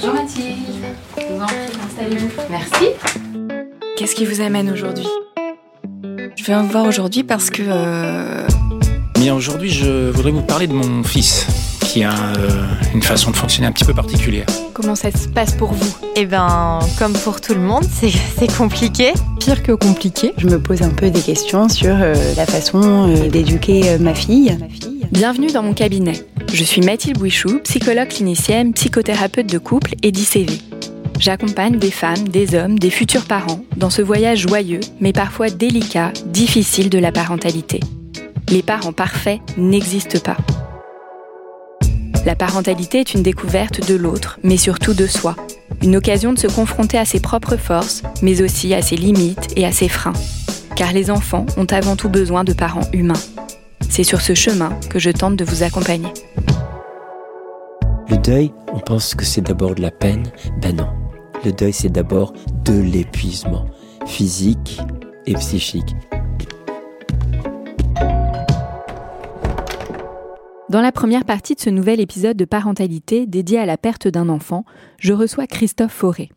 Bonjour Mathilde. Je vous en prie, installez-vous. Merci. Qu'est-ce qui vous amène aujourd'hui? Je viens vous voir aujourd'hui parce que... euh, Bien, aujourd'hui, je voudrais vous parler de mon fils, qui a euh, une façon de fonctionner un petit peu particulière. comment ça se passe pour vous? Eh ben, comme pour tout le monde, c'est c'est compliqué. Pire que compliqué. Je me pose un peu des questions sur euh, la façon euh, d'éduquer euh, ma fille. Ma fille. Bienvenue dans mon cabinet. Je suis Mathilde Bouichou, psychologue clinicienne, psychothérapeute de couple et d'ICV. J'accompagne des femmes, des hommes, des futurs parents dans ce voyage joyeux, mais parfois délicat, difficile de la parentalité. Les parents parfaits n'existent pas. La parentalité est une découverte de l'autre, mais surtout de soi. Une occasion de se confronter à ses propres forces, mais aussi à ses limites et à ses freins. Car les enfants ont avant tout besoin de parents humains. C'est sur ce chemin que je tente de vous accompagner. Le deuil, on pense que c'est d'abord de la peine. Ben non. Le deuil, c'est d'abord de l'épuisement physique et psychique. Dans la première partie de ce nouvel épisode de parentalité dédié à la perte d'un enfant, je reçois Christophe Fauré.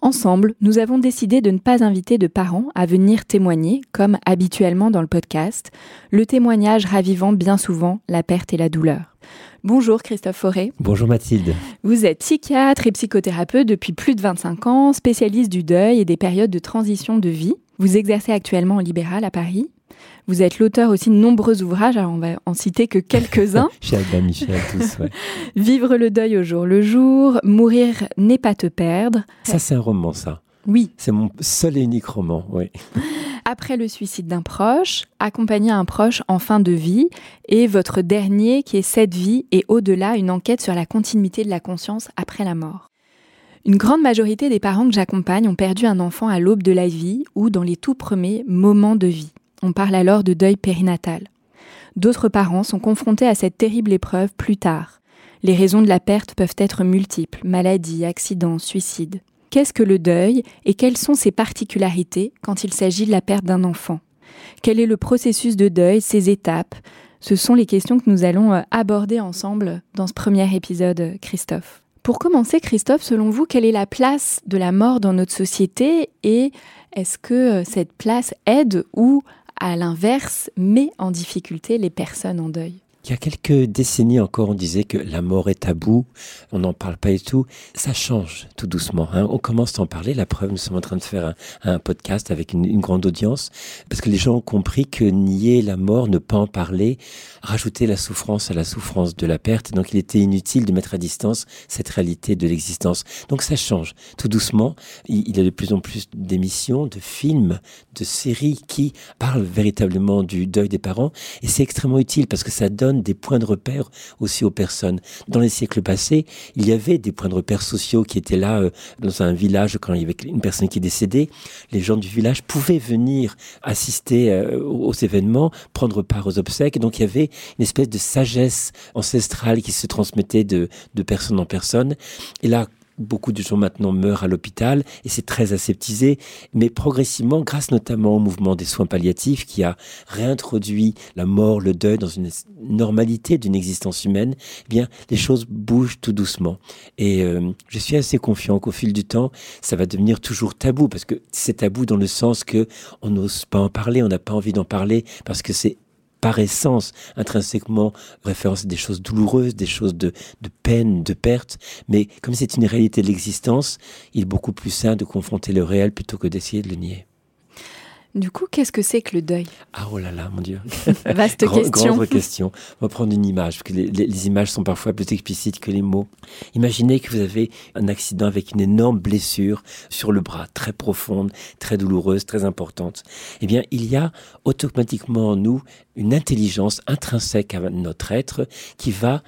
Ensemble, nous avons décidé de ne pas inviter de parents à venir témoigner, comme habituellement dans le podcast, le témoignage ravivant bien souvent la perte et la douleur. Bonjour Christophe Fauré. Bonjour Mathilde. Vous êtes psychiatre et psychothérapeute depuis plus de 25 ans, spécialiste du deuil et des périodes de transition de vie. Vous exercez actuellement en libéral à Paris. Vous êtes l'auteur aussi de nombreux ouvrages, alors on va en citer que quelques-uns. Chez Albin Michel, tous, ouais. Vivre le deuil au jour le jour, mourir n'est pas te perdre. Ça, c'est un roman, ça. Oui, C'est mon seul et unique roman, oui. après le suicide d'un proche, accompagner un proche en fin de vie, et votre dernier qui est cette vie et au-delà, une enquête sur la continuité de la conscience après la mort. Une grande majorité des parents que j'accompagne ont perdu un enfant à l'aube de la vie ou dans les tout premiers moments de vie. On parle alors de deuil périnatal. D'autres parents sont confrontés à cette terrible épreuve plus tard. Les raisons de la perte peuvent être multiples, maladie, accident, suicide. Qu'est-ce que le deuil et quelles sont ses particularités quand il s'agit de la perte d'un enfant? Quel est le processus de deuil, ses étapes? Ce sont les questions que nous allons euh, aborder ensemble dans ce premier épisode, euh, Christophe. Pour commencer, Christophe, selon vous, quelle est la place de la mort dans notre société et est-ce que euh, cette place aide ou, à l'inverse, met en difficulté les personnes en deuil Il y a quelques décennies encore, on disait que la mort est tabou, on n'en parle pas et tout. Ça change tout doucement. hein. On commence à en parler. La preuve, nous sommes en train de faire un, podcast avec une, grande audience parce que les gens ont compris que nier la mort, ne pas en parler, rajouter la souffrance à la souffrance de la perte. Donc, il était inutile de mettre à distance cette réalité de l'existence. Donc, ça change tout doucement. Il y a de plus en plus d'émissions, de films, de séries qui parlent véritablement du deuil des parents et c'est extrêmement utile parce que ça donne des points de repère aussi aux personnes. Dans les siècles passés, il y avait des points de repère sociaux qui étaient là euh, dans un village quand il y avait une personne qui décédait. Les gens du village pouvaient venir assister euh, aux, événements, prendre part aux obsèques. Donc il y avait une espèce de sagesse ancestrale qui se transmettait de, de personne en personne. Et là, Beaucoup de gens maintenant meurent à l'hôpital et c'est très aseptisé, mais progressivement, grâce notamment au mouvement des soins palliatifs qui a réintroduit la mort, le deuil dans une normalité d'une existence humaine, eh bien, les choses bougent tout doucement. Et euh, je suis assez confiant qu'au fil du temps, ça va devenir toujours tabou parce que c'est tabou dans le sens que on n'ose pas en parler, on n'a pas envie d'en parler parce que c'est par essence, intrinsèquement, référence à des choses douloureuses, des choses de, de peine, de perte. Mais comme c'est une réalité de l'existence, il est beaucoup plus sain de confronter le réel plutôt que d'essayer de le nier. Du coup, qu'est-ce que c'est que le deuil? Ah oh là là, mon Dieu. Vaste Grand- question. Grande question. On va prendre une image, parce que les, les- les images sont parfois plus explicites que les mots. Imaginez que vous avez un accident avec une énorme blessure sur le bras, très profonde, très douloureuse, très importante. Eh bien, il y a automatiquement en nous une intelligence intrinsèque à notre être qui va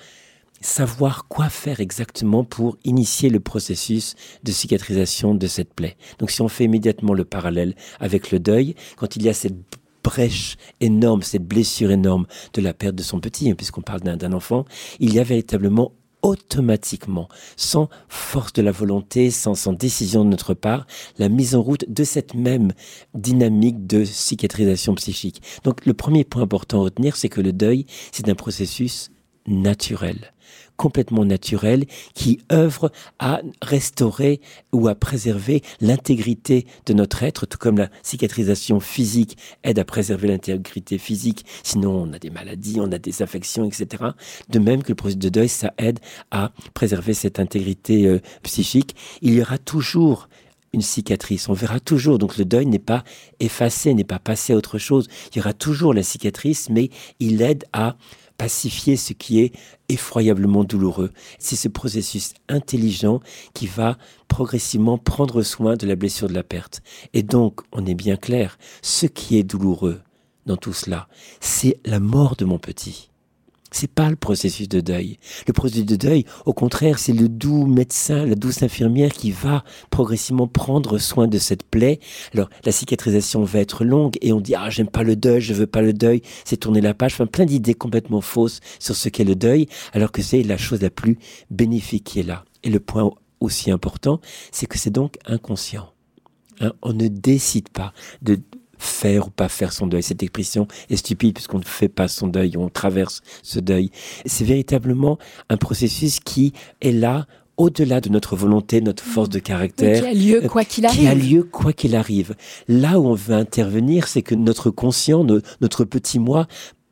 savoir quoi faire exactement pour initier le processus de cicatrisation de cette plaie. Donc si on fait immédiatement le parallèle avec le deuil, quand il y a cette brèche énorme, cette blessure énorme de la perte de son petit, hein, puisqu'on parle d'un enfant, il y a véritablement automatiquement, sans force de la volonté, sans, sans décision de notre part, la mise en route de cette même dynamique de cicatrisation psychique. Donc le premier point important à retenir, c'est que le deuil, c'est un processus naturel. Complètement naturel qui œuvre à restaurer ou à préserver l'intégrité de notre être, tout comme la cicatrisation physique aide à préserver l'intégrité physique. Sinon, on a des maladies, on a des affections, etc. De même que le processus de deuil, ça aide à préserver cette intégrité euh, psychique. Il y aura toujours une cicatrice. On verra toujours. Donc le deuil n'est pas effacé, n'est pas passé à autre chose. Il y aura toujours la cicatrice, mais il aide à pacifier ce qui est effroyablement douloureux. C'est ce processus intelligent qui va progressivement prendre soin de la blessure de la perte. Et donc, on est bien clair, ce qui est douloureux dans tout cela, c'est la mort de mon petit. C'est pas le processus de deuil. Le processus de deuil, au contraire, c'est le doux médecin, la douce infirmière qui va progressivement prendre soin de cette plaie. Alors, la cicatrisation va être longue et on dit, ah, j'aime pas le deuil, je veux pas le deuil, c'est tourner la page. Enfin, plein d'idées complètement fausses sur ce qu'est le deuil, alors que c'est la chose la plus bénéfique qui est là. Et le point aussi important, c'est que c'est donc inconscient. Hein, on ne décide pas de faire ou pas faire son deuil. Cette expression est stupide puisqu'on ne fait pas son deuil, on traverse ce deuil. C'est véritablement un processus qui est là au-delà de notre volonté, notre force de caractère. qui a lieu quoi qu'il arrive. Qui a lieu quoi qu'il arrive. Là où on veut intervenir, c'est que notre conscient, notre petit moi,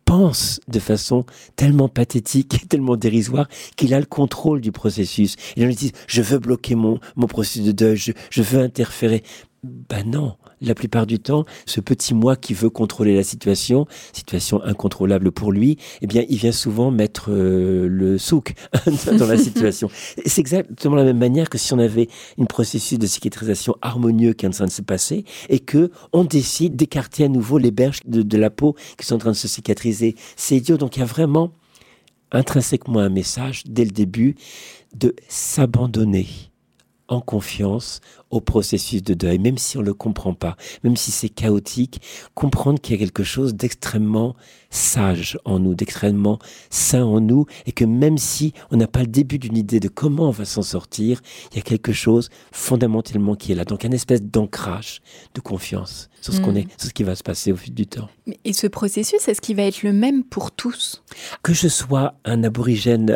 pense de façon tellement pathétique, tellement dérisoire, qu'il a le contrôle du processus. Et on lui dit, je veux bloquer mon, mon processus de deuil, je, je veux interférer. Ben non, la plupart du temps, ce petit moi qui veut contrôler la situation, situation incontrôlable pour lui, eh bien, il vient souvent mettre euh, le souk dans la situation. C'est exactement la même manière que si on avait une processus de cicatrisation harmonieux qui est en train de se passer et que on décide d'écarter à nouveau les berges de, de la peau qui sont en train de se cicatriser. C'est idiot. Donc, il y a vraiment intrinsèquement un message dès le début de s'abandonner en confiance au processus de deuil, même si on ne le comprend pas, même si c'est chaotique, comprendre qu'il y a quelque chose d'extrêmement sage en nous, d'extrêmement sain en nous, et que même si on n'a pas le début d'une idée de comment on va s'en sortir, il y a quelque chose fondamentalement qui est là. Donc un espèce d'ancrage de confiance sur ce qu'on hmm. est, sur ce qui va se passer au fil du temps. Et ce processus, est-ce qu'il va être le même pour tous? Que je sois un aborigène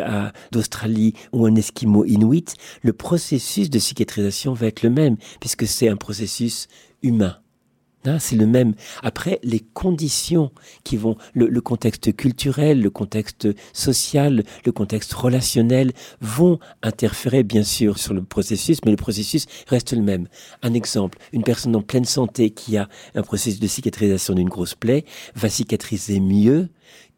d'Australie ou un esquimau inuit, le processus de cicatrisation va être le même, puisque c'est un processus humain. Hein, c'est le même. Après, les conditions qui vont, le, contexte culturel, le contexte social, le contexte relationnel vont interférer bien sûr sur le processus, mais le processus reste le même. Un exemple, une personne en pleine santé qui a un processus de cicatrisation d'une grosse plaie va cicatriser mieux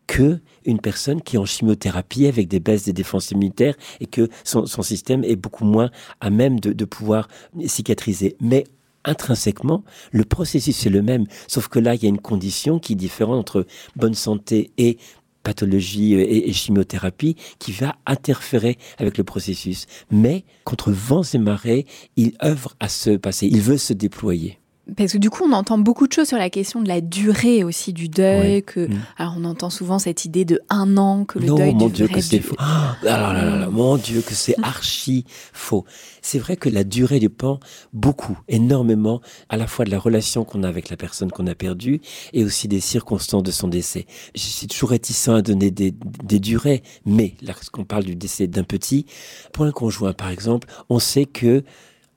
que une personne qui est en chimiothérapie avec des baisses des défenses immunitaires et que son, système est beaucoup moins à même de, de pouvoir cicatriser. Mais intrinsèquement, le processus est le même, sauf que là, il y a une condition qui est différente entre bonne santé et pathologie et, chimiothérapie qui va interférer avec le processus. Mais contre vents et marées, il œuvre à se passer, il veut se déployer. Parce que du coup, on entend beaucoup de choses sur la question de la durée aussi du deuil. Que, mm. alors, on entend souvent cette idée de un an que le non, deuil mon Dieu, que c'est faux. Ah, là, mon Dieu, que c'est archi faux. C'est vrai que la durée dépend beaucoup, énormément, à la fois de la relation qu'on a avec la personne qu'on a perdue et aussi des circonstances de son décès. Je suis toujours réticent à donner des, des durées, mais lorsqu'on parle du décès d'un petit, pour un conjoint, par exemple, on sait que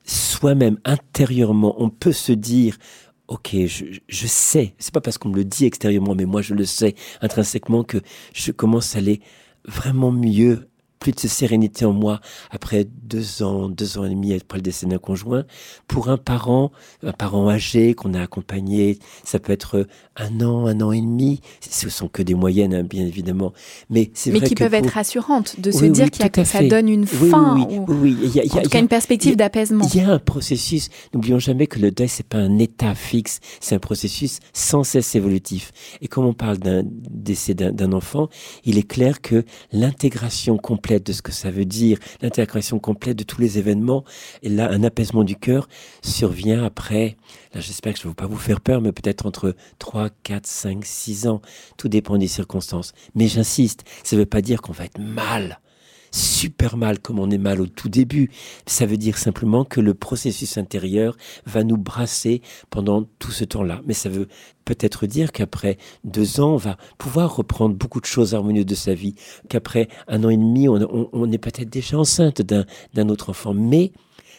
soi-même, intérieurement, on peut se dire, ok, je, je sais, c'est pas parce qu'on me le dit extérieurement, mais moi je le sais intrinsèquement que je commence à aller vraiment mieux plus de sérénité en moi après deux ans, deux ans et demi après le décès d'un conjoint. Pour un parent, un parent âgé qu'on a accompagné, ça peut être un an, un an et demi. Ce sont que des moyennes, hein, bien évidemment. Mais c'est Mais qui peuvent être rassurantes, de se dire qu'il y a que ça donne une fin. Oui, oui, Il y a, en tout cas, une perspective d'apaisement. Il y a un processus. N'oublions jamais que le deuil, c'est pas un état fixe. C'est un processus sans cesse évolutif. Et comme on parle d'un décès d'un enfant, il est clair que l'intégration complète de ce que ça veut dire, l'intégration complète de tous les événements. Et là, un apaisement du cœur survient après, là j'espère que je ne vais pas vous faire peur, mais peut-être entre 3, 4, 5, 6 ans. Tout dépend des circonstances. Mais j'insiste, ça ne veut pas dire qu'on va être mal super mal comme on est mal au tout début. Ça veut dire simplement que le processus intérieur va nous brasser pendant tout ce temps-là. Mais ça veut peut-être dire qu'après deux ans, on va pouvoir reprendre beaucoup de choses harmonieuses de sa vie, qu'après un an et demi, on, on est peut-être déjà enceinte d'un autre enfant. Mais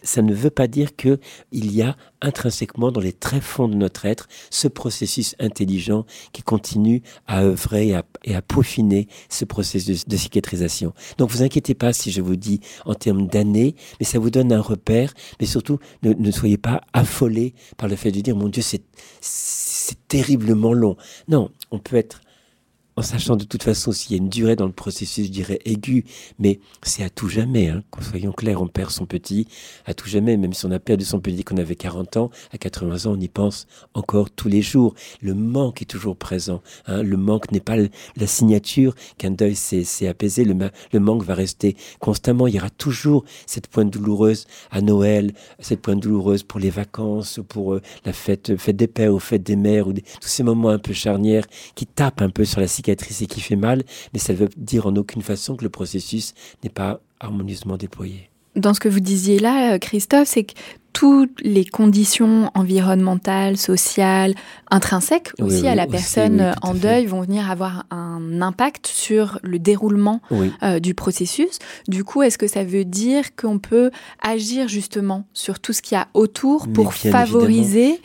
ça ne veut pas dire que il y a intrinsèquement dans les très fonds de notre être ce processus intelligent qui continue à œuvrer et à, peaufiner ce processus de, cicatrisation. Donc vous inquiétez pas si je vous dis en termes d'années, mais ça vous donne un repère, mais surtout ne, ne soyez pas affolés par le fait de dire mon Dieu c'est terriblement long. Non, on peut être en sachant de toute façon s'il y a une durée dans le processus, je dirais aiguë, mais c'est à tout jamais. Hein. Soyons clairs, on perd son petit à tout jamais, même si on a perdu son petit qu'on avait 40 ans, à 80 ans, on y pense encore tous les jours. Le manque est toujours présent. Hein. Le manque n'est pas la signature qu'un deuil s'est apaisé. Le, le manque va rester constamment. Il y aura toujours cette pointe douloureuse à Noël, cette pointe douloureuse pour les vacances, pour euh, la fête, fête des pères ou fête des mères, ou tous ces moments un peu charnières qui tapent un peu sur la et qui fait mal, mais ça ne veut dire en aucune façon que le processus n'est pas harmonieusement déployé. Dans ce que vous disiez là, euh, Christophe, c'est que toutes les conditions environnementales, sociales, intrinsèques aussi à la personne en deuil vont venir avoir un impact sur le déroulement euh, du processus. Du coup, est-ce que ça veut dire qu'on peut agir justement sur tout ce qu'il y a autour pour favoriser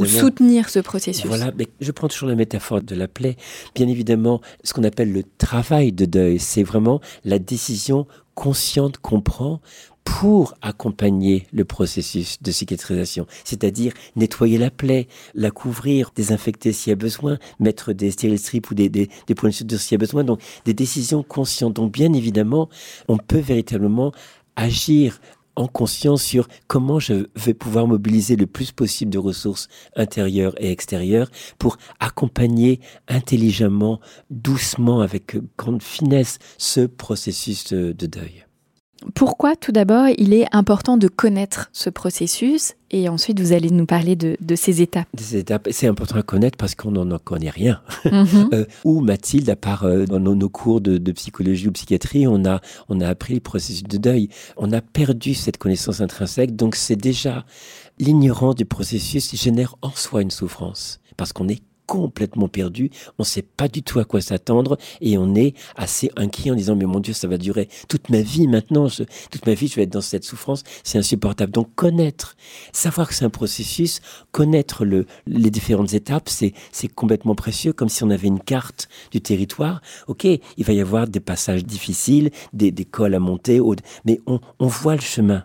ou soutenir ce processus? Voilà, mais je prends toujours la métaphore de la plaie. Bien évidemment, ce qu'on appelle le travail de deuil, c'est vraiment la décision consciente qu'on prend pour accompagner le processus de cicatrisation, c'est-à-dire nettoyer la plaie, la couvrir, désinfecter s'il y a besoin, mettre des stériles strips ou des, des, des points de suture s'il y a besoin. Donc des décisions conscientes. Donc bien évidemment, on peut véritablement agir en conscience sur comment je vais pouvoir mobiliser le plus possible de ressources intérieures et extérieures pour accompagner intelligemment, doucement, avec grande finesse ce processus de deuil. Pourquoi tout d'abord il est important de connaître ce processus et ensuite vous allez nous parler de, ces étapes? Ces étapes, c'est important à connaître parce qu'on n'en connaît rien. Mhm. Euh, ou Mathilde, à part euh, dans nos, cours de, psychologie ou psychiatrie, on a, on a appris le processus de deuil. On a perdu cette connaissance intrinsèque, donc c'est déjà l'ignorance du processus génère en soi une souffrance parce qu'on est complètement perdu, on ne sait pas du tout à quoi s'attendre et on est assez inquiet en disant mais mon Dieu ça va durer toute ma vie maintenant, toute ma vie je vais être dans cette souffrance, c'est insupportable. Donc connaître, savoir que c'est un processus, connaître le, les différentes étapes, c'est complètement précieux, comme si on avait une carte du territoire. Ok, il va y avoir des passages difficiles, des, des cols à monter, mais on, on voit le chemin.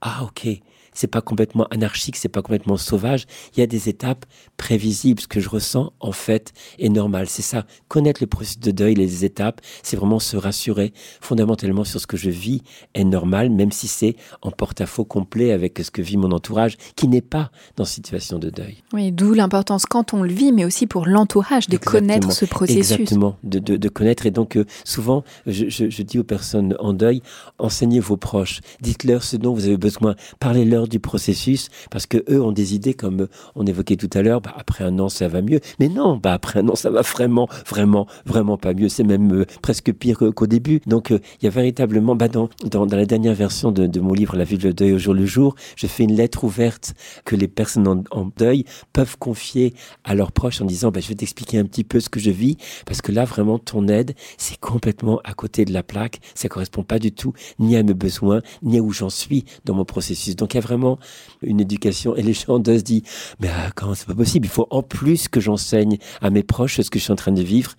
Ah ok, c'est pas complètement anarchique, c'est pas complètement sauvage. Il y a des étapes prévisibles. Ce que je ressens, en fait, est normal. C'est ça. Connaître le processus de deuil, les étapes, c'est vraiment se rassurer fondamentalement sur ce que je vis est normal, même si c'est en porte-à-faux complet avec ce que vit mon entourage, qui n'est pas dans situation de deuil. Oui, d'où l'importance quand on le vit, mais aussi pour l'entourage de connaître ce processus. Exactement, de, de, connaître. Et donc, euh, souvent, je, je dis aux personnes en deuil, enseignez vos proches, dites-leur ce dont vous avez besoin, parlez-leur du processus parce que eux ont des idées comme on évoquait tout à l'heure. Bah, après un an, ça va mieux. Mais non, bah, après un an, ça va vraiment, vraiment, vraiment pas mieux. C'est même euh, presque pire qu'au début. Donc, euh, il y a véritablement, bah, dans, dans, la dernière version de, mon livre La vie de deuil au jour le jour, je fais une lettre ouverte que les personnes en, deuil peuvent confier à leurs proches en disant, bah, je vais t'expliquer un petit peu ce que je vis parce que là, vraiment, ton aide, c'est complètement à côté de la plaque. Ça correspond pas du tout ni à mes besoins, ni à où j'en suis dans mon processus. Donc, il y a vraiment une éducation. Et les gens se disent, mais ah, comment c'est pas possible? Il faut en plus que j'enseigne à mes proches ce que je suis en train de vivre.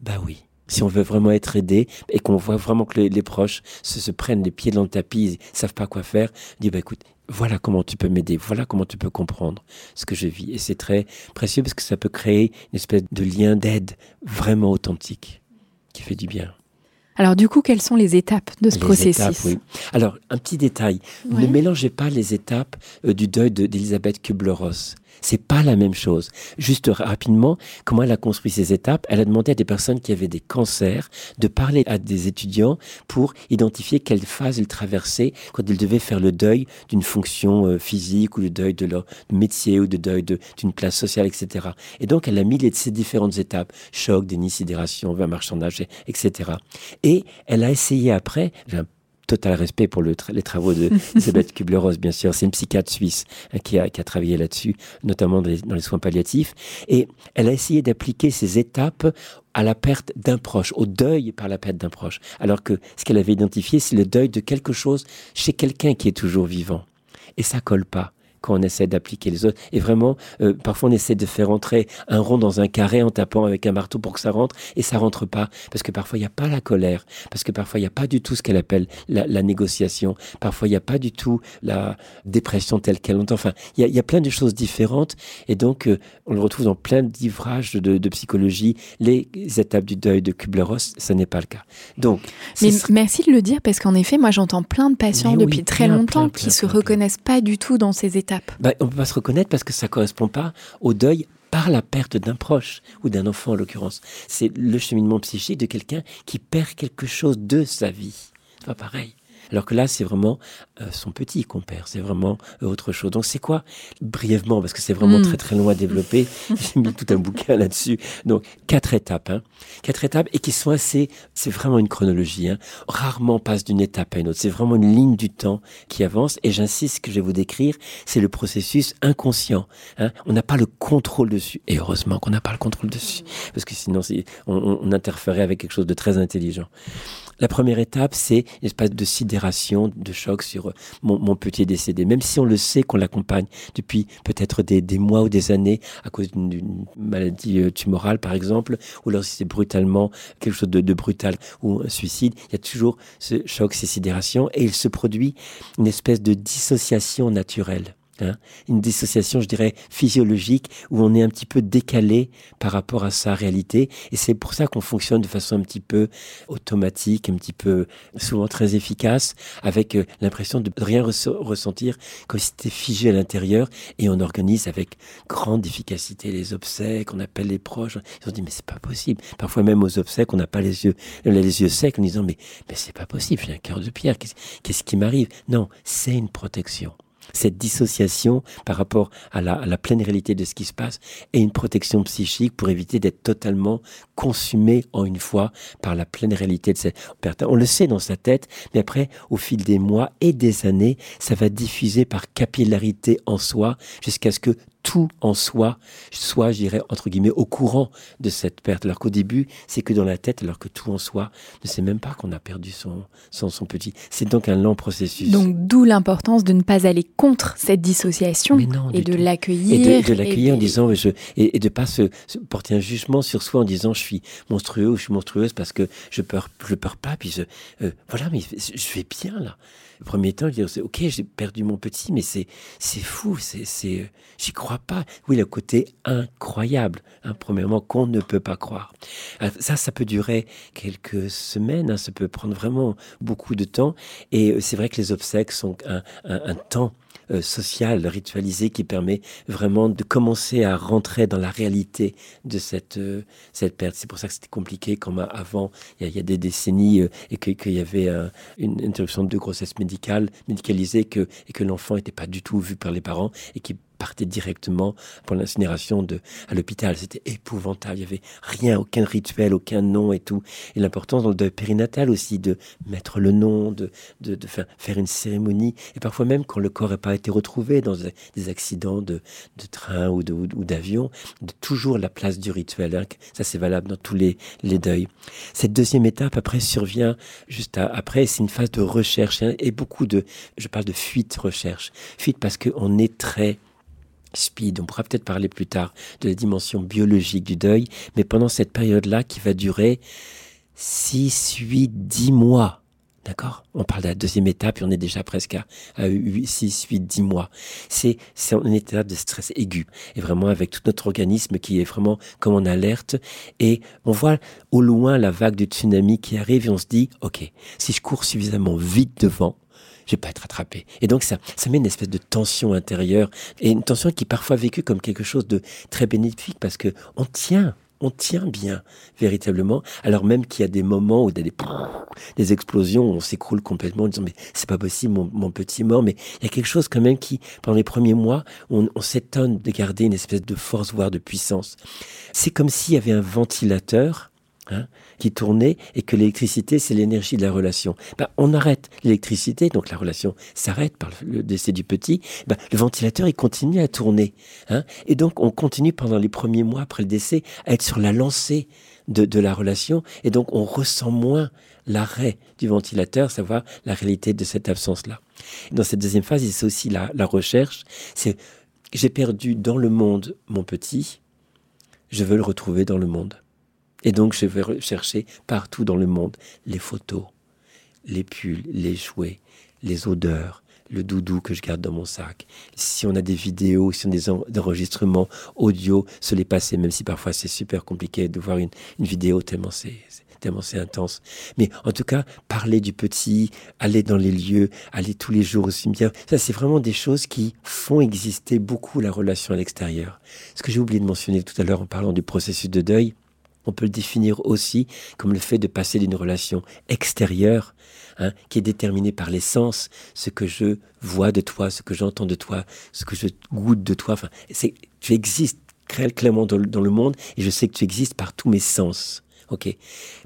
Bah oui. Si on veut vraiment être aidé et qu'on voit vraiment que les, proches se, prennent les pieds dans le tapis, ils savent pas quoi faire, dit bah écoute, voilà comment tu peux m'aider, voilà comment tu peux comprendre ce que je vis. Et c'est très précieux parce que ça peut créer une espèce de lien d'aide vraiment authentique qui fait du bien. Alors du coup, quelles sont les étapes de ce processus Alors, un petit détail. Ne mélangez pas les étapes euh, du deuil d'Elisabeth Kubler-Ross. C'est pas la même chose. Juste rapidement, comment elle a construit ces étapes? Elle a demandé à des personnes qui avaient des cancers de parler à des étudiants pour identifier quelle phase ils traversaient quand ils devaient faire le deuil d'une fonction euh, physique ou le deuil de leur métier ou le deuil d'une place sociale, etc. Et donc, elle a mis ces différentes étapes choc, déni, sidération, marchandage, etc. Et elle a essayé après, total respect pour le les travaux de Elisabeth Kubler-Ross, bien sûr. C'est une psychiatre suisse hein, qui, a, qui, a, travaillé là-dessus, notamment dans les, dans les, soins palliatifs. Et elle a essayé d'appliquer ces étapes à la perte d'un proche, au deuil par la perte d'un proche. Alors que ce qu'elle avait identifié, c'est le deuil de quelque chose chez quelqu'un qui est toujours vivant. Et ça colle pas quand on essaie d'appliquer les autres. Et vraiment, euh, parfois on essaie de faire entrer un rond dans un carré en tapant avec un marteau pour que ça rentre, et ça rentre pas, parce que parfois il n'y a pas la colère, parce que parfois il n'y a pas du tout ce qu'elle appelle la, négociation, parfois il n'y a pas du tout la dépression telle qu'elle entend. Enfin, il y a, plein de choses différentes, et donc euh, on le retrouve dans plein d'ivrages de, psychologie. Les étapes du deuil de Kubler-Ross, ce n'est pas le cas. Donc, mais merci de le dire, parce qu'en effet, moi j'entends plein de patients depuis très longtemps qui se reconnaissent pas du tout dans ces étapes bah, on ne peut pas se reconnaître parce que ça ne correspond pas au deuil par la perte d'un proche ou d'un enfant en l'occurrence. C'est le cheminement psychique de quelqu'un qui perd quelque chose de sa vie. C'est pas pareil. Alors que là, c'est vraiment euh, son petit qu'on perd, c'est vraiment euh, autre chose. Donc c'est quoi? Brièvement, parce que c'est vraiment hmm. très très long à développer, j'ai mis tout un bouquin là-dessus. Donc quatre étapes, hein. quatre étapes et qui sont assez, c'est vraiment une chronologie. Hein. Rarement passe d'une étape à une autre. C'est vraiment une ligne du temps qui avance. Et j'insiste, ce que je vais vous décrire, c'est le processus inconscient. Hein. On n'a pas le contrôle dessus. Et heureusement qu'on n'a pas le contrôle dessus, parce que sinon on, on interférait avec quelque chose de très intelligent. La première étape, c'est une espèce de sidération, de choc sur euh, mon, petit décédé. Même si on le sait qu'on l'accompagne depuis peut-être des, mois ou des années à cause d'une maladie euh, tumorale, par exemple, ou alors c'est brutalement quelque chose de, brutal ou un suicide, il y a toujours ce choc, ces sidérations, et il se produit une espèce de dissociation naturelle. Hein. une dissociation, je dirais, physiologique, où on est un petit peu décalé par rapport à sa réalité. Et c'est pour ça qu'on fonctionne de façon un petit peu automatique, un petit peu souvent très efficace, avec euh, l'impression de rien ressentir, comme si c'était figé à l'intérieur. Et on organise avec grande efficacité les obsèques, on appelle les proches. Ils ont dit, mais c'est pas possible. Parfois même aux obsèques, on n'a pas les yeux, les yeux secs en disant, mais, mais c'est pas possible, j'ai un cœur de pierre, qu'est-ce qui m'arrive? Non, c'est une protection cette dissociation par rapport à la, pleine réalité de ce qui se passe et une protection psychique pour éviter d'être totalement consumé en une fois par la pleine réalité de cette. On le sait dans sa tête, mais après, au fil des mois et des années, ça va diffuser par capillarité en soi jusqu'à ce que tout en soi soit, je dirais, entre guillemets, au courant de cette perte. Alors qu'au début, c'est que dans la tête, alors que tout en soi ne sait même pas qu'on a perdu son, son, son petit. C'est donc un lent processus. Donc d'où l'importance de ne pas aller contre cette dissociation et de l'accueillir. Et de, l'accueillir en disant, je, et, de pas se, porter un jugement sur soi en disant, je suis monstrueux ou je suis monstrueuse parce que je peur, je peur pas, puis je, euh, voilà, mais je vais bien là le premier temps, je dis, ok, j'ai perdu mon petit, mais c'est, fou, c'est, c'est, j'y crois pas. Oui, le côté incroyable, hein, premièrement, qu'on ne peut pas croire. Euh, ça, ça peut durer quelques semaines, hein, ça peut prendre vraiment beaucoup de temps. Et euh, c'est vrai que les obsèques sont un, un temps euh, social, ritualisé, qui permet vraiment de commencer à rentrer dans la réalité de cette, euh, cette perte. C'est pour ça que c'était compliqué comme avant, il y, a, des décennies, euh, et qu'il y avait une interruption de grossesse médicale, médicalisée, que, et que l'enfant n'était pas du tout vu par les parents, et qui partait directement pour l'incinération de, à l'hôpital. C'était épouvantable. Il n'y avait rien, aucun rituel, aucun nom et tout. Et l'importance dans le deuil périnatal aussi de mettre le nom, de, de, de faire, faire, une cérémonie. Et parfois même quand le corps n'a pas été retrouvé dans des accidents de, de train ou d'avion, ou de toujours la place du rituel. Hein. Ça, c'est valable dans tous les, les deuils. Cette deuxième étape, après, survient juste après. C'est une phase de recherche hein, et beaucoup de, je parle de fuite recherche. Fuite parce qu'on est très speed. On pourra peut-être parler plus tard de la dimension biologique du deuil, mais pendant cette période-là qui va durer 6, 8, 10 mois. D'accord? On parle de la deuxième étape et on est déjà presque à, 6, 8, 10 mois. C'est une étape de stress aigu. Et vraiment avec tout notre organisme qui est vraiment comme en alerte. Et on voit au loin la vague du tsunami qui arrive et on se dit, OK, si je cours suffisamment vite devant, je vais pas être attrapé. Et donc ça, ça met une espèce de tension intérieure et une tension qui est parfois vécue comme quelque chose de très bénéfique parce que on tient, on tient bien véritablement, alors même qu'il y a des moments où il y a des, des explosions, où on s'écroule complètement en disant mais c'est pas possible mon, petit mort, mais il y a quelque chose quand même qui pendant les premiers mois on, on s'étonne de garder une espèce de force voire de puissance. C'est comme s'il y avait un ventilateur Hein, qui tournait et que l'électricité, c'est l'énergie de la relation. Ben, on arrête l'électricité, donc la relation s'arrête par le décès du petit. Ben, le ventilateur, il continue à tourner. Hein, et donc, on continue pendant les premiers mois après le décès à être sur la lancée de, la relation. Et donc, on ressent moins l'arrêt du ventilateur, savoir la réalité de cette absence-là. Dans cette deuxième phase, c'est aussi la recherche. C'est j'ai perdu dans le monde mon petit, je veux le retrouver dans le monde. Et donc je vais chercher partout dans le monde les photos, les pulls, les jouets, les odeurs, le doudou que je garde dans mon sac. Si on a des vidéos, si on a des enregistrements audio, se les passer, même si parfois c'est super compliqué de voir une, vidéo tellement c'est tellement c'est intense. Mais en tout cas, parler du petit, aller dans les lieux, aller tous les jours au cimetière, ça c'est vraiment des choses qui font exister beaucoup la relation à l'extérieur. Ce que j'ai oublié de mentionner tout à l'heure en parlant du processus de deuil, on peut le définir aussi comme le fait de passer d'une relation extérieure, hein, qui est déterminée par les sens, ce que je vois de toi, ce que j'entends de toi, ce que je goûte de toi. Enfin, tu existes clairement dans le monde et je sais que tu existes par tous mes sens. Ok?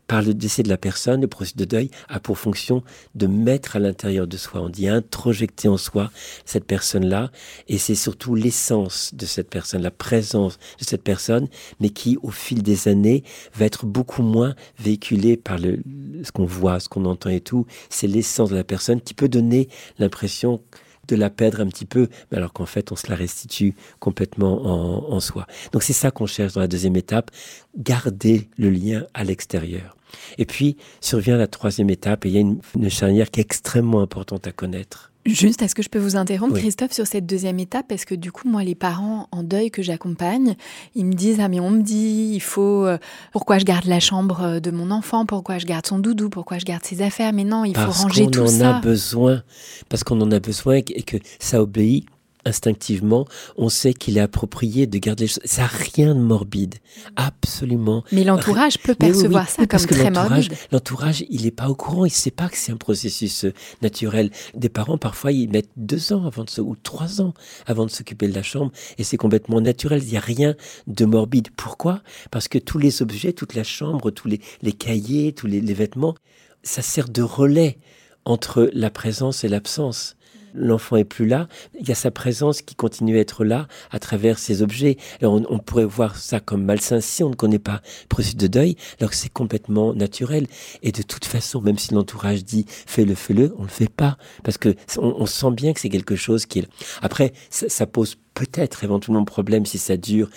Par le décès de la personne, le processus de deuil a pour fonction de mettre à l'intérieur de soi, on dit introjecter en soi cette personne-là, et c'est surtout l'essence de cette personne, la présence de cette personne, mais qui, au fil des années, va être beaucoup moins véhiculée par le, ce qu'on voit, ce qu'on entend et tout. C'est l'essence de la personne qui peut donner l'impression de la perdre un petit peu, mais alors qu'en fait, on se la restitue complètement en, soi. Donc c'est ça qu'on cherche dans la deuxième étape, garder le lien à l'extérieur. Et puis survient la troisième étape, et il y a une, une charnière qui est extrêmement importante à connaître. Juste, est-ce que je peux vous interrompre, Christophe, sur cette deuxième étape? Parce que du coup, moi, les parents en deuil que j'accompagne, ils me disent Ah, mais on me dit, il faut. Euh, pourquoi je garde la chambre euh, de mon enfant? Pourquoi je garde son doudou? Pourquoi je garde ses affaires? Mais non, il faut ranger tout ça. Parce qu'on en a besoin. Parce qu'on en a besoin et que ça obéit instinctivement, on sait qu'il est approprié de garder les choses. Ça n'a rien de morbide, absolument. Mais l'entourage peut percevoir ça comme très morbide. L'entourage, il n'est pas au courant, il ne sait pas que c'est un processus euh, naturel. Des parents, parfois, ils mettent deux ans avant de se, ou trois ans avant de s'occuper de la chambre, et c'est complètement naturel. Il n'y a rien de morbide. Pourquoi? Parce que tous les objets, toute la chambre, tous les, les cahiers, tous les, les vêtements, ça sert de relais entre la présence et l'absence l'enfant est plus là, il y a sa présence qui continue à être là à travers ces objets. on, pourrait voir ça comme malsain si on ne connaît pas le processus de deuil, alors que c'est complètement naturel. Et de toute façon, même si l'entourage dit fais-le, fais-le, on le fait pas parce que on, sent bien que c'est quelque chose qui. Après, ça, ça pose peut-être éventuellement problème si ça dure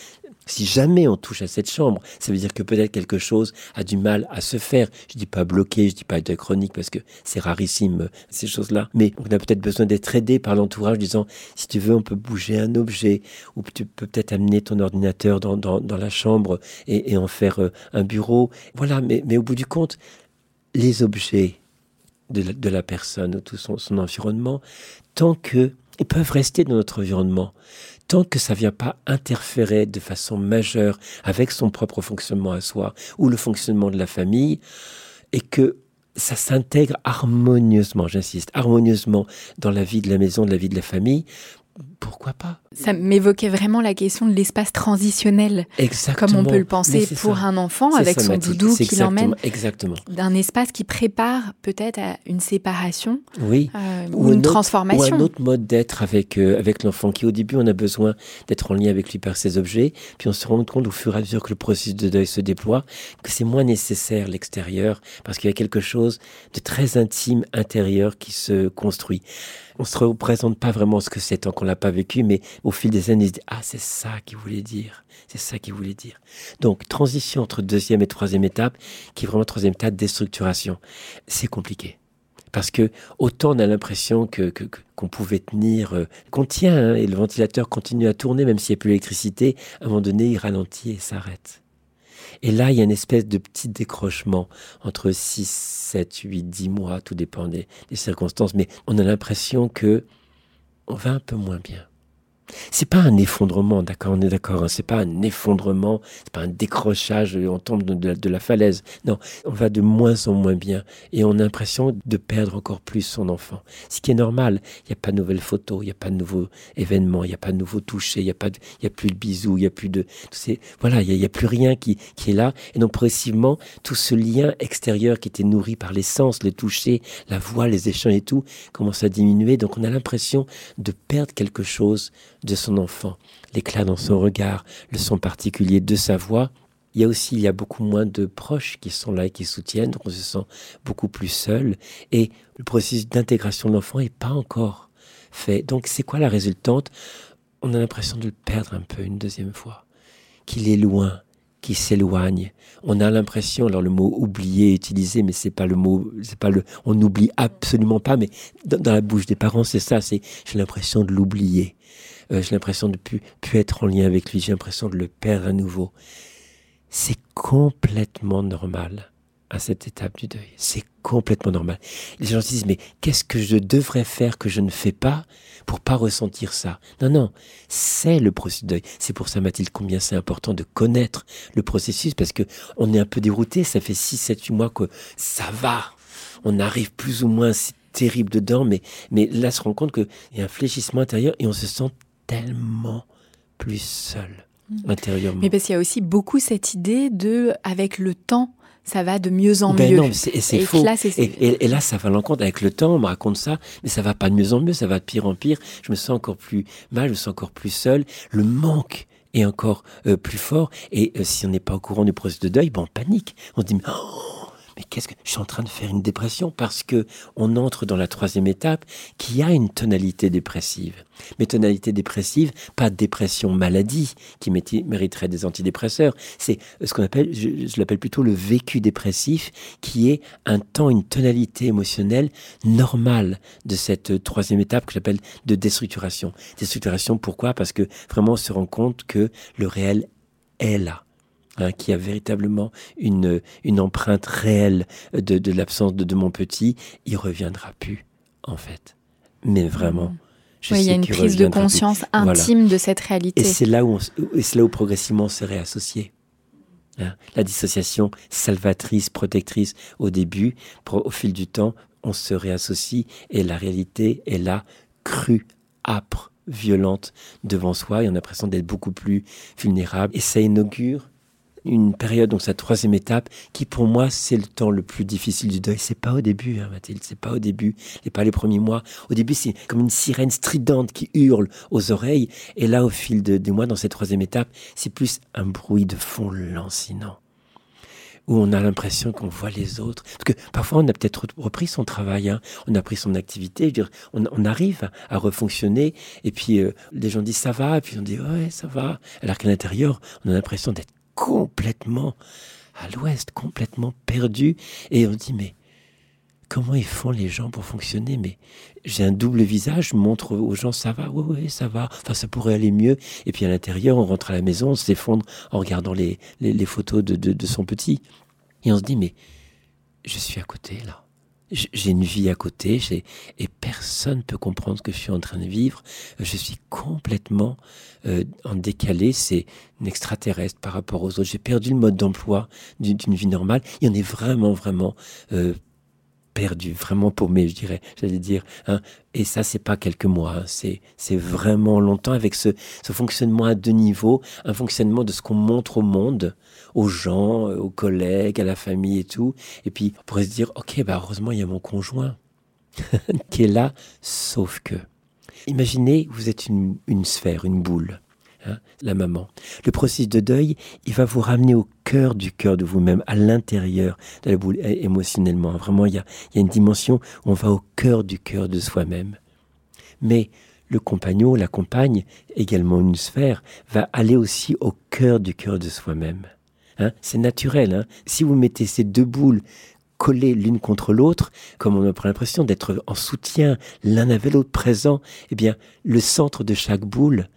si jamais on touche à cette chambre, ça veut dire que peut-être quelque chose a du mal à se faire. Je dis pas bloqué, je dis pas de chronique parce que c'est rarissime euh, ces choses-là. Mais on a peut-être besoin d'être aidé par l'entourage disant si tu veux, on peut bouger un objet ou tu peux peut-être amener ton ordinateur dans, la chambre et, en faire euh, un bureau. Voilà, mais, au bout du compte, les objets de la, de la personne ou tout son, son environnement, tant que ils peuvent rester dans notre environnement tant que ça vient pas interférer de façon majeure avec son propre fonctionnement à soi ou le fonctionnement de la famille, et que ça s'intègre harmonieusement, j'insiste, harmonieusement dans la vie de la maison, de la vie de la famille, pourquoi pas? Ça m'évoquait vraiment la question de l'espace transitionnel. Exactement. Comme on peut le penser pour un enfant avec son doudou qui l'emmène. Exactement. D'un espace qui prépare peut-être à une séparation. Oui. Euh, ou, une transformation. Ou un autre mode d'être avec, euh, avec l'enfant qui, au début, on a besoin d'être en lien avec lui par ses objets. Puis on se rend compte au fur et à mesure que le processus de deuil se déploie que c'est moins nécessaire l'extérieur parce qu'il y a quelque chose de très intime intérieur qui se construit on se représente pas vraiment ce que c'est tant qu'on l'a pas vécu, mais au fil des années, on se dit, ah, c'est ça qu'il voulait dire. C'est ça qu'il voulait dire. Donc, transition entre deuxième et troisième étape, qui est vraiment troisième étape, déstructuration. C'est compliqué. Parce que autant on a l'impression que, qu'on pouvait tenir, euh, qu'on tient, hein, et le ventilateur continue à tourner même s'il n'y a plus d'électricité, à un moment donné, il ralentit et s'arrête. Et là, il y a une espèce de petit décrochement entre 6, 7, 8, 10 mois, tout dépend des, des circonstances, mais on a l'impression que on va un peu moins bien. C'est pas un effondrement, d'accord, on est d'accord. Hein, c'est pas un effondrement, c'est pas un décrochage, on tombe de, la falaise. Non, on va de moins en moins bien et on a l'impression de perdre encore plus son enfant. Ce qui est normal. Il n'y a pas de nouvelles photos, il n'y a pas de nouveaux événements, il n'y a pas de nouveaux touchés, il n'y a pas, il y a plus de bisous, il n'y a plus de, voilà, il n'y a, plus rien qui, est là. Et donc progressivement, tout ce lien extérieur qui était nourri par l'essence, le toucher, la voix, les échanges et tout, commence à diminuer. Donc on a l'impression de perdre quelque chose de son enfant, l'éclat dans son regard, le son particulier de sa voix. Il y a aussi, il y a beaucoup moins de proches qui sont là et qui soutiennent, donc on se sent beaucoup plus seul. Et le processus d'intégration de l'enfant n'est pas encore fait. Donc c'est quoi la résultante? On a l'impression de le perdre un peu une deuxième fois, qu'il est loin, qu'il s'éloigne. On a l'impression, alors le mot oublier est utilisé, mais c'est pas le mot, pas le, on n'oublie absolument pas, mais dans, dans la bouche des parents, c'est ça, c'est, j'ai l'impression de l'oublier. Euh, j'ai l'impression de ne plus, être en lien avec lui, j'ai l'impression de le perdre à nouveau. C'est complètement normal à cette étape du deuil. C'est complètement normal. Les gens se disent, mais qu'est-ce que je devrais faire que je ne fais pas pour pas ressentir ça? Non, non, c'est le processus de deuil. C'est pour ça, Mathilde, combien c'est important de connaître le processus, parce que on est un peu dérouté, ça fait 6, 7, 8 mois que ça va. On arrive plus ou moins, c'est terrible dedans, mais, mais là, se rend compte qu'il y a un fléchissement intérieur et on se sent tellement plus seul mm. intérieurement. Mais parce qu'il y a aussi beaucoup cette idée de, avec le temps, ça va de mieux en ben mieux. Non, c'est faux. et, là, ça va l'encontre. Avec le temps, on me raconte ça, mais ça va pas de mieux en mieux, ça va de pire en pire. Je me sens encore plus mal, je me sens encore plus seul. Le manque est encore euh, plus fort. Et euh, si on n'est pas au courant du processus de deuil, ben on panique. On se dit, oh, mais qu'est-ce que je suis en train de faire une dépression parce que on entre dans la troisième étape qui a une tonalité dépressive. Mais tonalité dépressive, pas dépression maladie qui mériterait des antidépresseurs. C'est ce qu'on appelle, je, l'appelle plutôt le vécu dépressif, qui est un temps, une tonalité émotionnelle normale de cette troisième étape que j'appelle de déstructuration. Déstructuration, pourquoi? Parce que vraiment on se rend compte que le réel est là. Hein, qui a véritablement une, une empreinte réelle de, de l'absence de, de, mon petit, il reviendra plus, en fait. Mais vraiment. Je oui, il y a une prise de conscience intime de cette réalité. Et c'est là où, c'est là où progressivement on se réassocie. Hein. La dissociation salvatrice, protectrice au début, au fil du temps, on se réassocie et la réalité est là, crue, âpre, violente devant soi et on a l'impression d'être beaucoup plus vulnérable. Et ça inaugure une période, donc sa troisième étape, qui pour moi c'est le temps le plus difficile du deuil. C'est pas au début, hein, Mathilde, c'est pas au début, et pas les premiers mois. Au début, c'est comme une sirène stridente qui hurle aux oreilles, et là, au fil des mois, dans cette troisième étape, c'est plus un bruit de fond lancinant où on a l'impression qu'on voit les autres. Parce que parfois, on a peut-être repris son travail, hein. on a pris son activité, on, arrive à, refonctionner, et puis euh, les gens disent ça va, et puis on dit ouais, ça va. Alors qu'à l'intérieur, on a l'impression d'être complètement à l'ouest, complètement perdu. Et on dit, mais comment ils font les gens pour fonctionner? Mais j'ai un double visage, je montre aux gens, ça va, oui, oui, ça va, enfin, ça pourrait aller mieux. Et puis à l'intérieur, on rentre à la maison, on s'effondre en regardant les, les, photos de, de, de son petit. Et on se dit, mais je suis à côté là j'ai une vie à côté, et personne ne peut comprendre ce que je suis en train de vivre. Je suis complètement euh, en décalé, c'est une extraterrestre par rapport aux autres. J'ai perdu le mode d'emploi d'une vie normale. Il y en est vraiment, vraiment euh, perdu, vraiment paumé, je dirais, j'allais dire. Hein. Et ça, c'est pas quelques mois, hein. c'est vraiment longtemps avec ce, ce fonctionnement à deux niveaux, un fonctionnement de ce qu'on montre au monde, aux gens, euh, aux collègues, à la famille et tout. Et puis, on pourrait se dire, ok, bah heureusement, il y a mon conjoint qui est là, sauf que. Imaginez, vous êtes une, une sphère, une boule. Hein, la maman. Le processus de deuil, il va vous ramener au cœur du cœur de vous-même, à l'intérieur de la boule, émotionnellement. Vraiment, il y a, il y a une dimension où on va au cœur du cœur de soi-même. Mais le compagnon, la compagne, également une sphère, va aller aussi au cœur du cœur de soi-même. Hein, c'est naturel. Hein. Si vous mettez ces deux boules collées l'une contre l'autre, comme on a l'impression d'être en soutien l'un avec l'autre présent, eh bien, le centre de chaque boule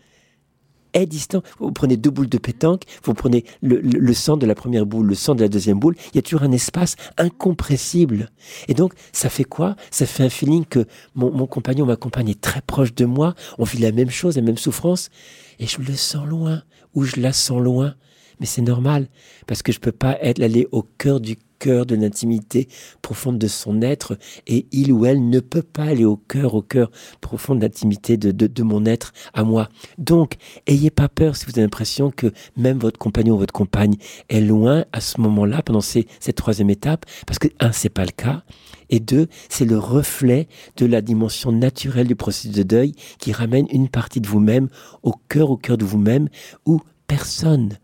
est distant. Vous prenez deux boules de pétanque, vous prenez le, centre de la première boule, le centre de la deuxième boule, il y a toujours un espace incompressible. Et donc, ça fait quoi? Ça fait un feeling que mon, compagnon, ma compagne est très proche de moi, on vit la même chose, la même souffrance, et je le sens loin, ou je la sens loin. Mais c'est normal, parce que je peux pas être allé au cœur du de l'intimité profonde de son être, et il ou elle ne peut pas aller au cœur, au cœur profond de l'intimité de, de, de, mon être à moi. Donc, ayez pas peur si vous avez l'impression que même votre compagnon ou votre compagne est loin à ce moment-là, pendant ces, cette troisième étape, parce que, un, c'est pas le cas, et deux, c'est le reflet de la dimension naturelle du processus de deuil qui ramène une partie de vous-même au cœur, au cœur de vous-même, où personne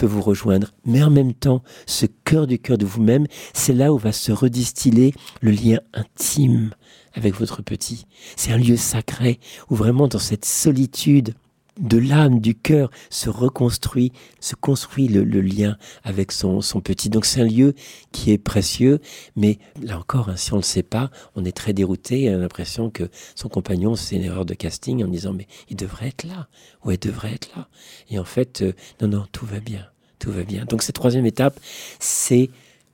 peut vous rejoindre. Mais en même temps, ce cœur du cœur de vous-même, c'est là où va se redistiller le lien intime avec votre petit. C'est un lieu sacré où vraiment dans cette solitude de l'âme, du cœur, se reconstruit, se construit le, le lien avec son, son petit. Donc c'est un lieu qui est précieux, mais là encore, hein, si on ne le sait pas, on est très dérouté, on a l'impression que son compagnon, c'est une erreur de casting en disant mais il devrait être là, ou elle devrait être là. Et en fait, euh, non, non, tout va bien, tout va bien. Donc cette troisième étape, c'est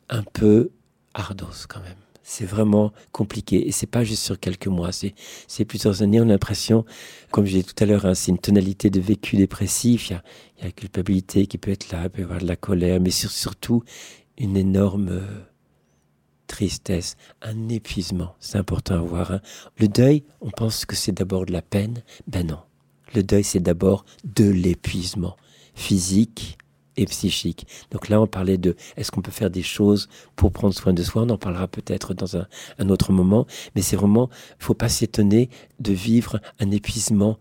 un peu ardos quand même c'est vraiment compliqué. Et c'est pas juste sur quelques mois, c'est, plusieurs années. On a l'impression, comme je disais tout à l'heure, hein, c'est une tonalité de vécu dépressif. Il y a, la culpabilité qui peut être là, il peut y avoir de la colère, mais sur, surtout une énorme euh, tristesse, un épuisement. C'est important à voir. Hein. Le deuil, on pense que c'est d'abord de la peine. Ben non. Le deuil, c'est d'abord de l'épuisement physique, et psychique. Donc là, on parlait de est-ce qu'on peut faire des choses pour prendre soin de soi? On en parlera peut-être dans un, un, autre moment. Mais c'est vraiment, faut pas s'étonner de vivre un épuisement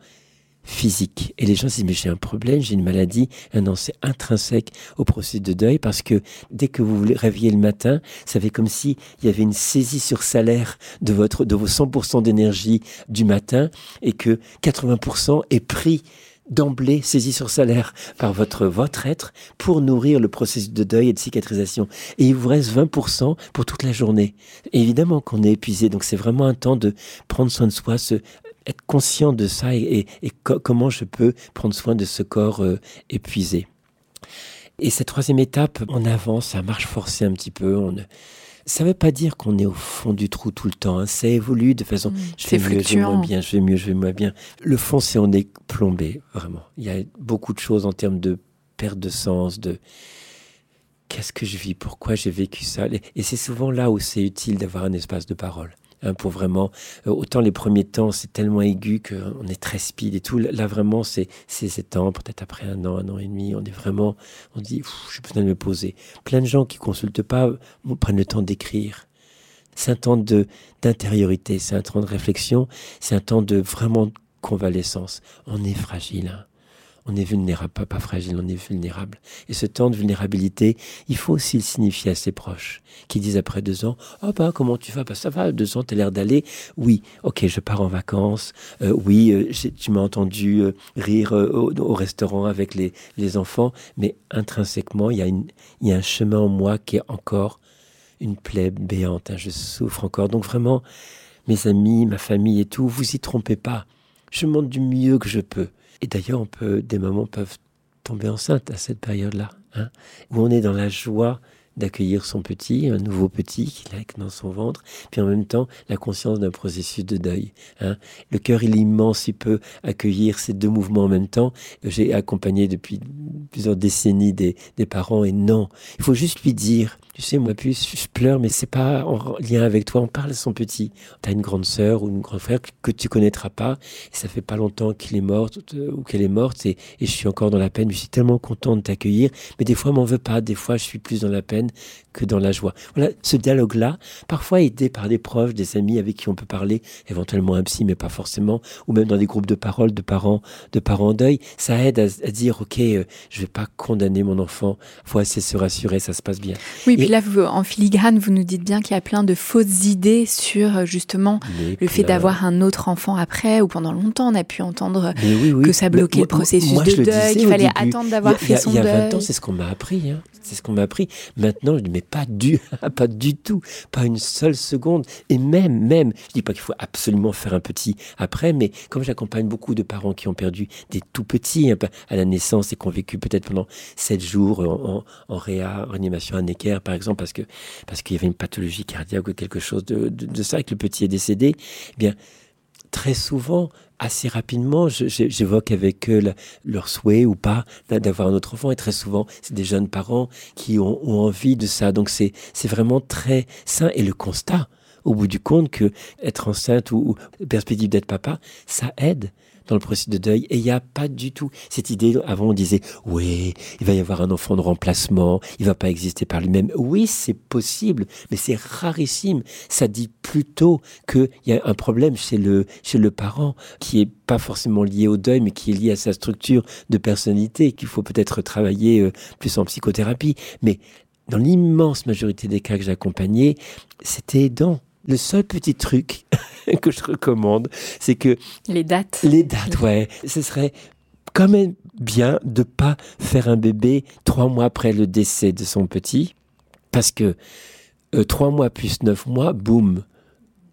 physique. Et les gens se disent, mais j'ai un problème, j'ai une maladie. Et non, c'est intrinsèque au processus de deuil parce que dès que vous vous réveillez le matin, ça fait comme si il y avait une saisie sur salaire de votre, de vos 100% d'énergie du matin et que 80% est pris d'emblée saisi sur salaire par votre, votre être pour nourrir le processus de deuil et de cicatrisation. Et il vous reste 20% pour toute la journée. Évidemment qu'on est épuisé, donc c'est vraiment un temps de prendre soin de soi, se, être conscient de ça et, et, et co comment je peux prendre soin de ce corps euh, épuisé. Et cette troisième étape, on avance, ça marche forcé un petit peu, on ça ne veut pas dire qu'on est au fond du trou tout le temps. Hein. Ça évolue de façon. Mmh, je fais mieux, je vais moins bien, je vais mieux, je vais moins bien. Le fond, c'est on est plombé, vraiment. Il y a beaucoup de choses en termes de perte de sens, de qu'est-ce que je vis, pourquoi j'ai vécu ça. Et c'est souvent là où c'est utile d'avoir un espace de parole pour vraiment. Euh, autant les premiers temps, c'est tellement aigu qu'on est très speed et tout. Là, vraiment, c'est ces temps, peut-être après un an, un an et demi, on est vraiment. On dit, j'ai besoin de me poser. Plein de gens qui consultent pas prennent le temps d'écrire. C'est un temps d'intériorité, c'est un temps de réflexion, c'est un temps de vraiment convalescence. On est fragile. Hein on est vulnérable, pas, fragile, on est vulnérable. Et ce temps de vulnérabilité, il faut aussi le signifier à ses proches, qui disent après deux ans, oh bah comment tu vas? Bah ça va, deux ans, t'as l'air d'aller. Oui, ok, je pars en vacances. Euh, oui, euh, tu m'as entendu euh, rire euh, au, au, restaurant avec les, les enfants, mais intrinsèquement, il y, a il y a un chemin en moi qui est encore une plaie béante. Hein, je souffre encore. Donc vraiment, mes amis, ma famille et tout, vous y trompez pas. Je montre du mieux que je peux. Et d'ailleurs, des mamans peuvent tomber enceintes à cette période-là, hein, où on est dans la joie d'accueillir son petit, un nouveau petit qu'il a dans son ventre, puis en même temps la conscience d'un processus de deuil. Hein. Le cœur, il est immense, il peut accueillir ces deux mouvements en même temps. J'ai accompagné depuis plusieurs décennies des parents et non, il faut juste lui dire, tu sais, moi, puis je pleure, mais c'est pas en lien avec toi. On parle à son petit. T'as une grande sœur ou une grande frère que tu connaîtras pas. Et ça fait pas longtemps qu'il est mort ou qu'elle est morte. Et, et, je suis encore dans la peine. Je suis tellement content de t'accueillir. Mais des fois, m'en veux pas. Des fois, je suis plus dans la peine que dans la joie. Voilà, ce dialogue-là, parfois aidé par des proches, des amis avec qui on peut parler, éventuellement un psy, mais pas forcément, ou même dans des groupes de parole de parents, de parents en deuil, ça aide à, à dire, ok, euh, je vais pas condamner mon enfant. Faut de se rassurer, ça se passe bien. Oui, puis là, vous, en filigrane, vous nous dites bien qu'il y a plein de fausses idées sur euh, justement le fait d'avoir un autre enfant après ou pendant longtemps. On a pu entendre que ça bloquait le processus de deuil, qu'il fallait attendre d'avoir fait son deuil. Il y a 20 ans, c'est ce qu'on m'a appris. Hein. C'est ce qu'on m'a appris. Maintenant, je dis, mais pas du, pas du tout, pas une seule seconde. Et même, même, je dis pas qu'il faut absolument faire un petit après, mais comme j'accompagne beaucoup de parents qui ont perdu des tout petits hein, à la naissance et qui ont vécu peut-être pendant sept jours en, en, réa, réanimation à Necker, par exemple, parce que parce qu'il y avait une pathologie cardiaque ou quelque chose de, de, ça et que le petit est décédé, eh bien, très souvent, assez rapidement, j'évoque avec eux leur souhait ou pas d'avoir un autre enfant. Et très souvent, c'est des jeunes parents qui ont, envie de ça. Donc c'est vraiment très sain. Et le constat, au bout du compte, que être enceinte ou, ou perspective d'être papa, ça aide dans le processus de deuil. Et il n'y a pas du tout cette idée. Avant, on disait, oui, il va y avoir un enfant de remplacement, il va pas exister par lui-même. Oui, c'est possible, mais c'est rarissime. Ça dit plutôt qu'il y a un problème chez le, chez le parent qui est pas forcément lié au deuil, mais qui est lié à sa structure de personnalité, qu'il faut peut-être travailler euh, plus en psychothérapie. Mais dans l'immense majorité des cas que j'ai accompagnés, c'était aidant. Le seul petit truc que je recommande, c'est que... Les dates. Les dates, ouais. Ce serait quand même bien de pas faire un bébé trois mois après le décès de son petit, parce que euh, trois mois plus neuf mois, boum,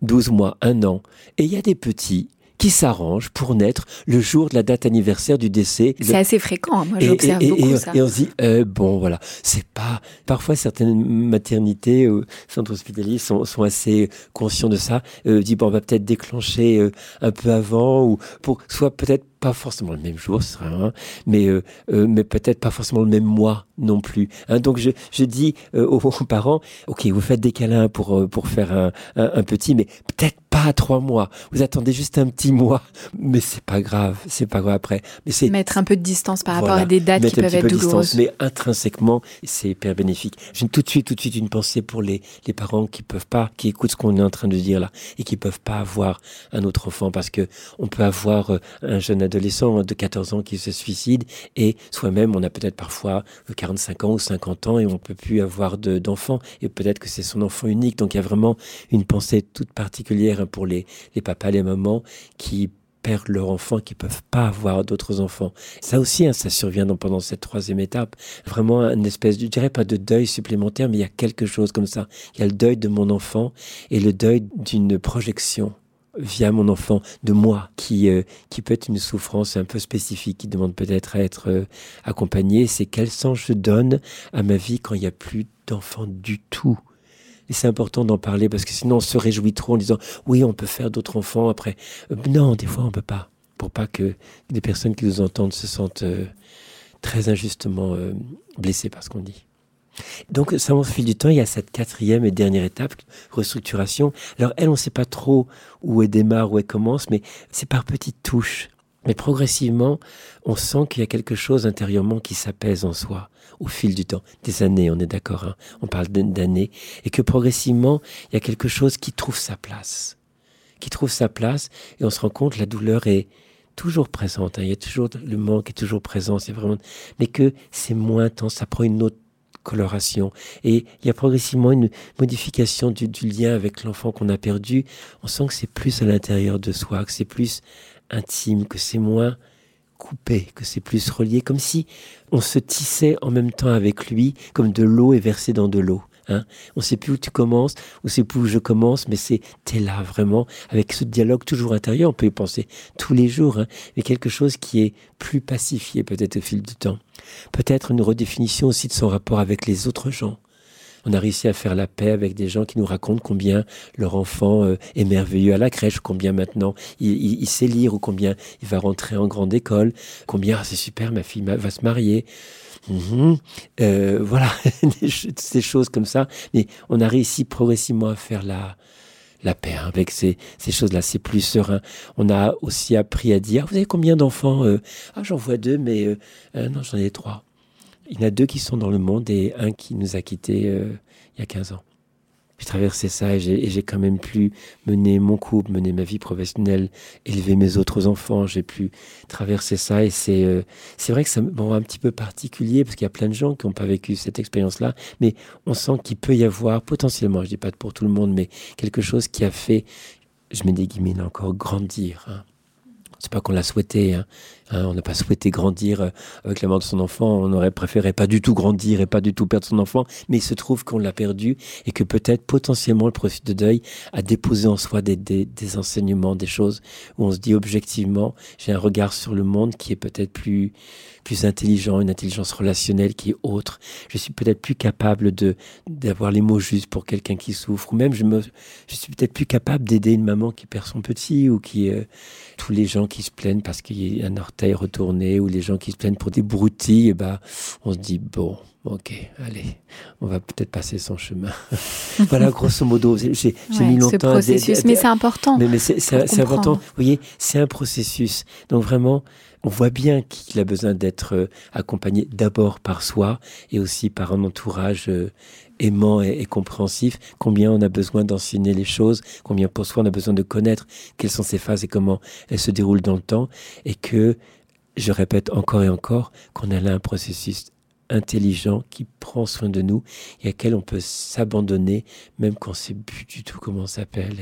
douze mois, un an. Et il y a des petits qui s'arrangent pour naître le jour de la date anniversaire du décès. C'est assez fréquent, hein. moi j'observe beaucoup ça. Et on se dit, euh, bon voilà, c'est pas... Parfois certaines maternités, euh, centres hospitaliers sont, sont assez conscients de ça, euh, dit bon on va peut-être déclencher euh, un peu avant, ou pour soit peut-être pas forcément le même jour, ce sera mais euh, euh, mais peut-être pas forcément le même mois non plus. Hein. donc je, je dis euh, aux, parents, ok, vous faites des câlins pour pour faire un, un, petit, mais peut-être pas à trois mois. Vous attendez juste un petit mois, mais c'est pas grave, c'est pas grave après. Mais c'est mettre un peu de distance par rapport à des dates qui peuvent être douloureuses. mais intrinsèquement, c'est hyper bénéfique. J'ai tout de suite tout de suite une pensée pour les les parents qui peuvent pas, qui écoutent ce qu'on est en train de dire là et qui peuvent pas avoir un autre enfant parce que on peut avoir un jeune adolescent de 14 ans qui se suicide et soi-même on a peut-être parfois 45 ans ou 50 ans et on peut plus avoir d'enfants et peut-être que c'est son enfant unique. Donc il y a vraiment une pensée toute particulière pour les, les papas, les mamans qui perdent leur enfant, qui peuvent pas avoir d'autres enfants. Ça aussi, hein, ça survient pendant cette troisième étape. Vraiment une espèce, je dirais pas de deuil supplémentaire, mais il y a quelque chose comme ça. Il y a le deuil de mon enfant et le deuil d'une projection via mon enfant, de moi, qui, euh, qui peut être une souffrance un peu spécifique, qui demande peut-être à être euh, accompagné, c'est quel sens je donne à ma vie quand il n'y a plus d'enfant du tout. Et c'est important d'en parler parce que sinon on se réjouit trop en disant oui, on peut faire d'autres enfants après. Euh, non, des fois on peut pas. Pour pas que des personnes qui nous entendent se sentent très injustement blessées par ce qu'on dit. Donc, ça, au fil du temps, il y a cette quatrième et dernière étape, restructuration. Alors, elle, on ne sait pas trop où elle démarre, où elle commence, mais c'est par petites touches. Mais progressivement, on sent qu'il y a quelque chose intérieurement qui s'apaise en soi au fil du temps, des années, on est d'accord, hein on parle d'années, et que progressivement, il y a quelque chose qui trouve sa place, qui trouve sa place, et on se rend compte la douleur est toujours présente, hein. il y a toujours le manque est toujours présent, c'est vraiment, mais que c'est moins temps, ça prend une autre coloration. Et il y a progressivement une modification du, lien avec l'enfant qu'on a perdu. On sent que c'est plus à l'intérieur de soi, que c'est plus intime, que c'est moins coupé, que c'est plus relié, comme si on se tissait en même temps avec lui, comme de l'eau est versée dans de l'eau. Hein. On ne sait plus où tu commences, on ne sait plus où je commence, mais c'est t'es là vraiment avec ce dialogue toujours intérieur. On peut y penser tous les jours, hein, mais quelque chose qui est plus pacifié peut-être au fil du temps. Peut-être une redéfinition aussi de son rapport avec les autres gens. On a réussi à faire la paix avec des gens qui nous racontent combien leur enfant euh, est merveilleux à la crèche, combien maintenant il, sait lire ou combien il va rentrer en grande école, combien ah, c'est super, ma fille va se marier. Mhm. Euh, voilà, ces choses comme ça. Mais on a réussi progressivement à faire la, la paix hein, avec ces, ces choses-là. C'est plus serein. On a aussi appris à dire, vous avez combien d'enfants euh, Ah, j'en vois deux, mais euh, non, j'en ai trois. Il y en a deux qui sont dans le monde et un qui nous a quittés il y a 15 ans. J'ai traversé ça et j'ai quand même pu mener mon couple, mener ma vie professionnelle, élever mes autres enfants. J'ai pu traverser ça et c'est euh, c'est vrai que ça me rend un petit peu particulier parce qu'il y a plein de gens qui n'ont pas vécu cette expérience-là, mais on sent qu'il peut y avoir potentiellement, je dis pas pour tout le monde, mais quelque chose qui a fait, je mets des guillemets encore, grandir. Hein. C'est pas qu'on l'a souhaité. Hein. Hein, on n'a pas souhaité grandir euh, avec la mort de son enfant. On aurait préféré pas du tout grandir et pas du tout perdre son enfant. Mais il se trouve qu'on l'a perdu et que peut-être potentiellement le processus de deuil a déposé en soi des, des, enseignements, des choses où on se dit objectivement, j'ai un regard sur le monde qui est peut-être plus plus intelligent, une intelligence relationnelle qui est autre. Je suis peut-être plus capable de d'avoir les mots justes pour quelqu'un qui souffre, ou même je me, je suis peut-être plus capable d'aider une maman qui perd son petit ou qui euh, tous les gens qui se plaignent parce qu'il y a un orteil retourné ou les gens qui se plaignent pour des broutilles, et eh ben, on se dit bon, ok, allez, on va peut-être passer son chemin. voilà, grosso modo, j'ai mis longtemps. Ce processus, mais c'est important. Mais, mais c'est important. Vous voyez, c'est un processus. Donc vraiment, on voit bien qu'il a besoin d'être euh, accompagné d'abord par soi et aussi par un entourage euh, aimant et, compréhensif, combien on a besoin d'enseigner les choses, combien pour soi on a besoin de connaître quelles sont ces phases et comment elles se déroulent dans le temps, et que, je répète encore et encore, qu'on a là un processus intelligent qui prend soin de nous et à quel on peut s'abandonner même quand on sait plus du tout comment on s'appelle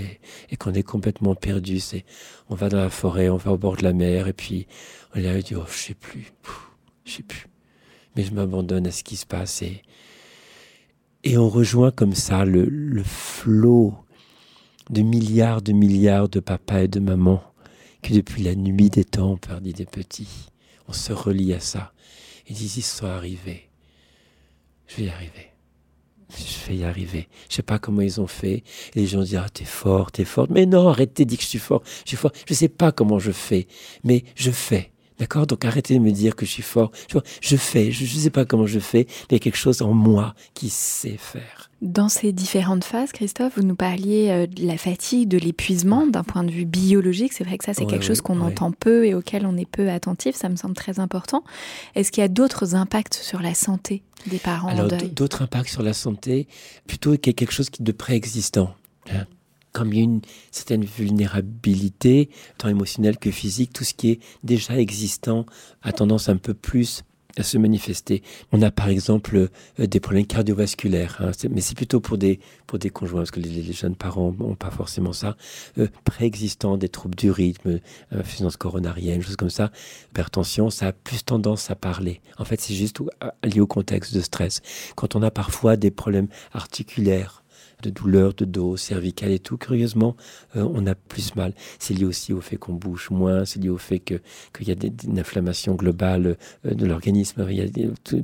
et, qu'on est complètement perdu. C'est, on va dans la forêt, on va au bord de la mer et puis on a dit, oh, je sais plus, je sais plus. Mais je m'abandonne à ce qui se passe et, et on rejoint comme ça le, le flot de milliards de milliards de papas et de mamans qui depuis la nuit des temps ont perdu des petits. On se relie à ça. Et disent, ils sont arrivés. Je vais y arriver. Je vais y arriver. Je sais pas comment ils ont fait. Et les gens disent, ah, t'es fort, t'es fort. Mais non, arrêtez dire que je suis fort. Je suis fort. Je sais pas comment je fais. Mais je fais. D'accord? Donc arrêtez de me dire que je suis fort. Je fais, je ne sais pas comment je fais, mais il y a quelque chose en moi qui sait faire. Dans ces différentes phases, Christophe, vous nous parliez euh, de la fatigue, de l'épuisement d'un point de vue biologique. C'est vrai que ça, c'est quelque chose qu'on entend peu et auquel on est peu attentif. Ça me semble très important. Est-ce qu'il y a d'autres impacts sur la santé des parents Alors, d'autres impacts sur la santé, plutôt qu'il y a quelque chose de préexistant. Hein comme il y a une certaine vulnérabilité, tant émotionnelle que physique, tout ce qui est déjà existant a tendance un peu plus à se manifester. On a par exemple euh, des problèmes cardiovasculaires, hein, mais c'est plutôt pour des, pour des conjoints, parce que les, jeunes parents n'ont pas forcément ça, euh, préexistants, des troubles du rythme, insuffisance coronarienne, choses comme ça, hypertension, ça a plus tendance à parler. En fait, c'est juste lié au contexte de stress. Quand on a parfois des problèmes articulaires, de douleurs de dos, cervicales et tout, curieusement, euh, on a plus mal. C'est lié aussi au fait qu'on bouge moins, c'est lié au fait qu'il y a des, une inflammation globale euh, de l'organisme,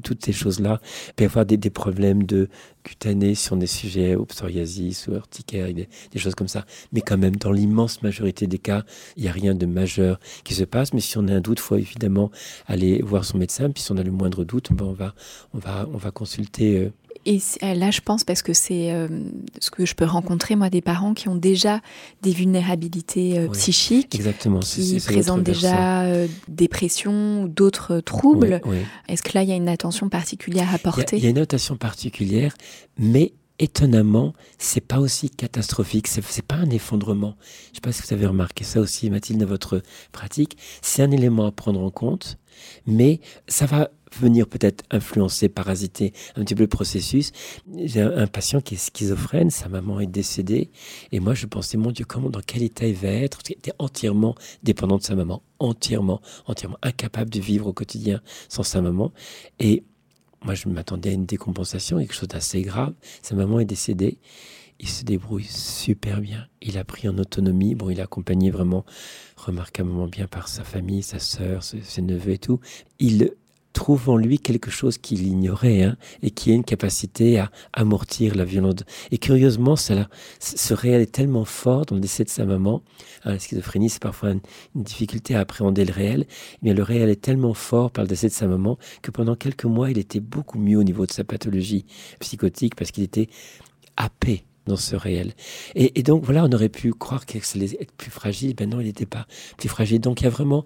toutes ces choses-là. Il peut avoir des, problèmes de cutanés si on est sujet au psoriasis ou urticaire, des, des choses comme ça. Mais quand même, dans l'immense majorité des cas, il n'y a rien de majeur qui se passe. Mais si on a un doute, il faut évidemment aller voir son médecin. Puis si on a le moindre doute, ben on, va, on, va, on va consulter euh, et euh, là, je pense parce que c'est euh, ce que je peux rencontrer, moi, des parents qui ont déjà des vulnérabilités euh, psychiques, exactement. qui présentent déjà dépression ou d'autres troubles. Est-ce que là, il y a une attention particulière à porter? Il y, a une attention particulière, mais étonnamment, c'est pas aussi catastrophique. C'est pas un effondrement. Je sais pas si vous avez remarqué ça aussi, Mathilde, dans votre pratique. C'est un élément à prendre en compte, mais ça va venir peut-être influencer, parasiter un petit peu le processus. J'ai un, patient qui est schizophrène, sa maman est décédée, et moi je pensais, mon Dieu, comment, dans quel état il va être? Il était entièrement dépendant de sa maman, entièrement, entièrement incapable de vivre au quotidien sans sa maman. Et moi je m'attendais à une décompensation, quelque chose d'assez grave. Sa maman est décédée. Il se débrouille super bien. Il a pris en autonomie. Bon, il est accompagné vraiment remarquablement bien par sa famille, sa sœur, ses, ses neveux et tout. Il trouve en lui quelque chose qu'il ignorait hein, et qui a une capacité à amortir la violence. Et curieusement, cela, ce réel est tellement fort dans le décès de sa maman. Hein, la schizophrénie, c'est parfois une, difficulté à appréhender le réel. Mais le réel est tellement fort par le décès de sa maman que pendant quelques mois, il était beaucoup mieux au niveau de sa pathologie psychotique parce qu'il était happé dans ce réel. Et, donc voilà, on aurait pu croire qu'il allait être plus fragile. Ben non, il n'était pas plus fragile. Donc il y a vraiment,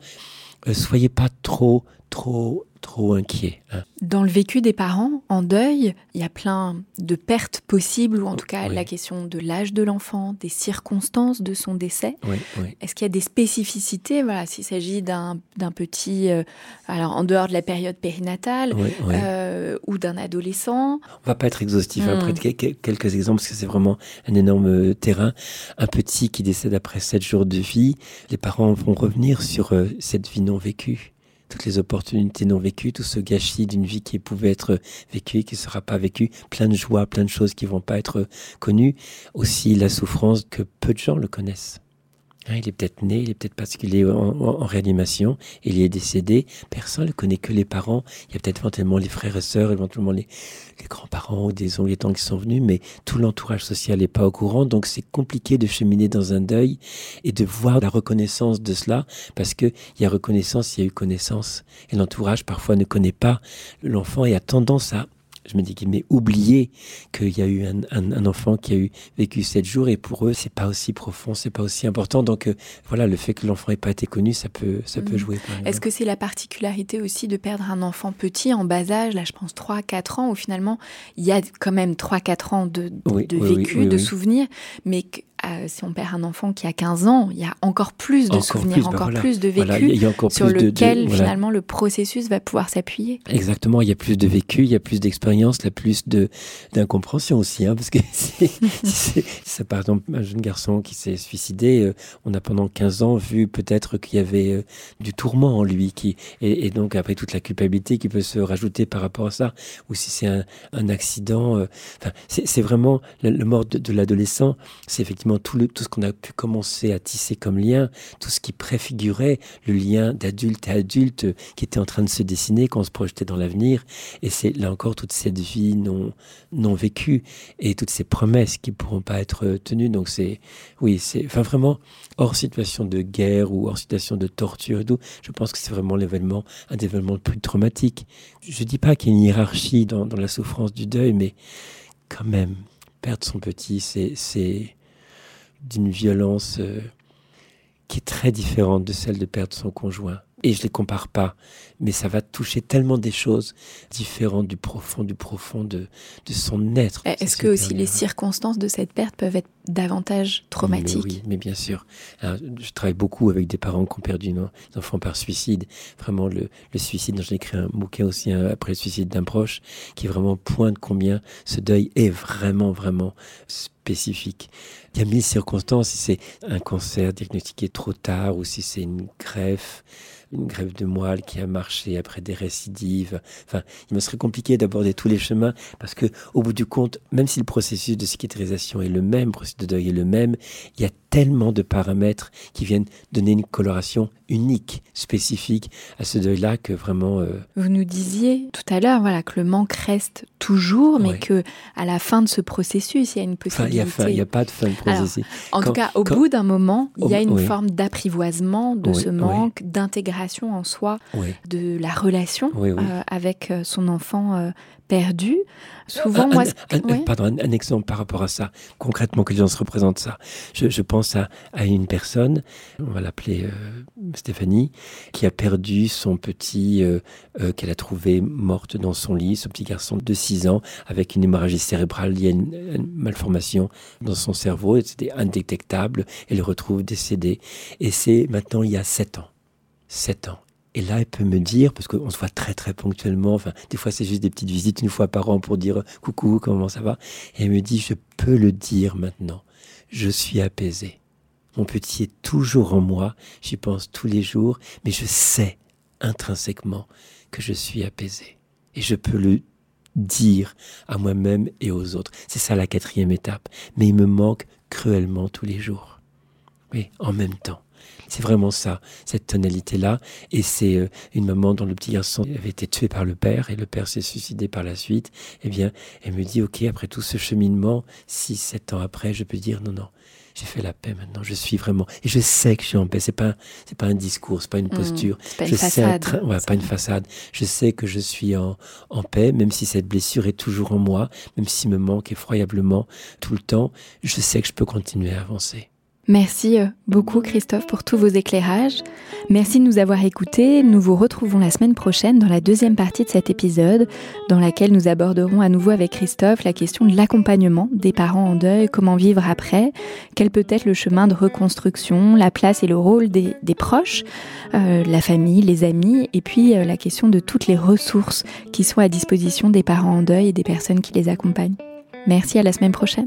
euh, soyez pas trop, trop trop inquiet. Hein. Dans le vécu des parents en deuil, il y a plein de pertes possibles, ou en tout cas Oui. la question de l'âge de l'enfant, des circonstances de son décès. Oui, oui. Est-ce qu'il y a des spécificités, voilà, s'il s'agit d'un petit, euh, alors en dehors de la période périnatale, euh, ou d'un adolescent On va pas être exhaustif, hein, Mm. après que- que- quelques exemples, parce que c'est vraiment un énorme euh, terrain. Un petit qui décède après sept jours de vie, les parents vont revenir sur euh, cette vie non vécue. Toutes les opportunités non vécues, tout ce gâchis d'une vie qui pouvait être vécue qui ne sera pas vécue, plein de joies, plein de choses qui vont pas être connues. Aussi la souffrance que peu de gens le connaissent. Hein, il est peut-être né, il est peut-être parce qu'il est en, réanimation, il est décédé. Personne ne connaît que les parents. Il y a peut-être éventuellement les frères et sœurs, éventuellement les, les grands-parents ou des oncles et tantes qui sont venus, mais tout l'entourage social n'est pas au courant. Donc c'est compliqué de cheminer dans un deuil et de voir la reconnaissance de cela, parce qu'il y a reconnaissance, il y a eu connaissance. Et l'entourage parfois ne connaît pas l'enfant et a tendance à je me dis qu'il m'est oublié qu'il y a eu un, un- un enfant qui a eu vécu sept jours et pour eux c'est pas aussi profond, c'est pas aussi important. Donc euh, voilà, le fait que l'enfant n'ait pas été connu, ça peut, ça peut Mhm. jouer. Est-ce que c'est la particularité aussi de perdre un enfant petit en bas âge, là je pense 3-4 ans, où finalement il y a quand même 3-4 ans de, Oui, de oui, vécu, oui, de souvenirs, mais que, euh, si on perd un enfant qui a 15 ans, il y a encore plus de Encore souvenirs, plus, bah encore voilà. plus de vécu Voilà, il y a encore sur plus de- de- lequel voilà. finalement le processus va pouvoir s'appuyer. Exactement, il y a plus de vécu, il y a plus d'expérience, il y a plus de d'incompréhension aussi, hein, parce que c'est, c'est, c'est par exemple un jeune garçon qui s'est suicidé, euh, on a pendant 15 ans vu peut-être qu'il y avait euh, du tourment en lui, qui et, et donc après toute la culpabilité qui peut se rajouter par rapport à ça, ou si c'est un, un accident, c'est, c'est vraiment le, le mort de, de l'adolescent, c'est effectivement tout le tout ce qu'on a pu commencer à tisser comme lien, tout ce qui préfigurait le lien d'adulte à adulte qui était en train de se dessiner, qu'on se projetait dans l'avenir. Et c'est là encore toute cette vie non, non vécue et toutes ces promesses qui ne pourront pas être tenues. Donc c'est, oui, c'est, enfin vraiment, hors situation de guerre ou hors situation de torture et tout, je pense que c'est vraiment l'événement, un des événements le plus traumatiques. Je dis pas qu'il y a une hiérarchie dans, dans la souffrance du deuil, mais quand même, perdre son petit, c'est d'une violence euh, qui est très différente de celle de perdre son conjoint. Et je les compare pas, mais ça va toucher tellement des choses différentes du profond, du profond de, de son être. Est-ce C'est que aussi les circonstances de cette perte peuvent être davantage traumatiques Mais oui, mais bien sûr. Alors, je travaille beaucoup avec des parents qui ont perdu des enfants par suicide. Vraiment, le, le suicide, j'ai écrit un bouquin aussi hein, après le suicide d'un proche, qui vraiment pointe combien ce deuil est vraiment, vraiment spécifique. Il y a mille circonstances, si c'est un cancer diagnostiqué trop tard ou si c'est une greffe, une greffe de moelle qui a marché après des récidives. Enfin, il me serait compliqué d'aborder tous les chemins parce que, au bout du compte, même si le processus de cicatrisation est le même, processus de deuil est le même, il y a tellement de paramètres qui viennent donner une coloration unique, spécifique à ce deuil-là que vraiment. euh, Vous nous disiez tout à l'heure voilà, que le manque reste toujours, mais Ouais. que à la fin de ce processus, il y a une Enfin, il n'y possibilité. a, pas de fin de Alors, processus. En Quand- tout cas, au quand- bout d'un moment, il y a une oui. forme d'apprivoisement de Oui, ce oui. manque, d'intégration en soi, de la relation euh, avec euh, son enfant euh, perdu. Souvent, Un- moi, un- un-. Pardon, un, exemple par rapport à ça, concrètement que les gens se représentent ça. Je, je pense à, à une personne, on va l'appeler euh, Stéphanie, qui a perdu son petit, euh, euh, qu'elle a trouvé morte dans son lit, ce petit garçon de 6 ans, avec une hémorragie cérébrale liée à une, une malformation dans son cerveau, et c'était indétectable, elle le retrouve décédé. Et c'est maintenant il y a 7 ans. 7 ans. Et là, elle peut me dire, parce qu'on se voit très très ponctuellement, enfin, des fois c'est juste des petites visites une fois par an pour dire coucou, comment ça va? Et elle me dit, je peux le dire maintenant, je suis apaisée. Mon petit est toujours en moi, j'y pense tous les jours, mais je sais intrinsèquement que je suis apaisée. Et je peux le dire à moi-même et aux autres. C'est ça la quatrième étape. Mais il me manque cruellement tous les jours. Oui, en même temps. C'est vraiment ça, cette tonalité-là. Et c'est euh, une maman dont le petit garçon avait été tué par le père et le père s'est suicidé par la suite. Eh bien, elle me dit, OK, après tout ce cheminement, six, sept ans après, je peux dire, non, non, j'ai fait la paix maintenant, je suis vraiment. Et je sais que je suis en paix. C'est pas, c'est pas un discours, c'est pas une Mmh, posture. c'est pas je une sais façade. être- ouais, pas une façade. Je sais que je suis en, en paix, même si cette blessure est toujours en moi, même s'il me manque effroyablement tout le temps. Je sais que je peux continuer à avancer. Merci euh, beaucoup Christophe pour tous vos éclairages. Merci de nous avoir écoutés. Nous vous retrouvons la semaine prochaine dans la deuxième partie de cet épisode, dans laquelle nous aborderons à nouveau avec Christophe la question de l'accompagnement des parents en deuil, comment vivre après, quel peut être le chemin de reconstruction, la place et le rôle des, proches, euh, la famille, les amis, et puis euh, la question de toutes les ressources qui sont à disposition des parents en deuil et des personnes qui les accompagnent. Merci à la semaine prochaine.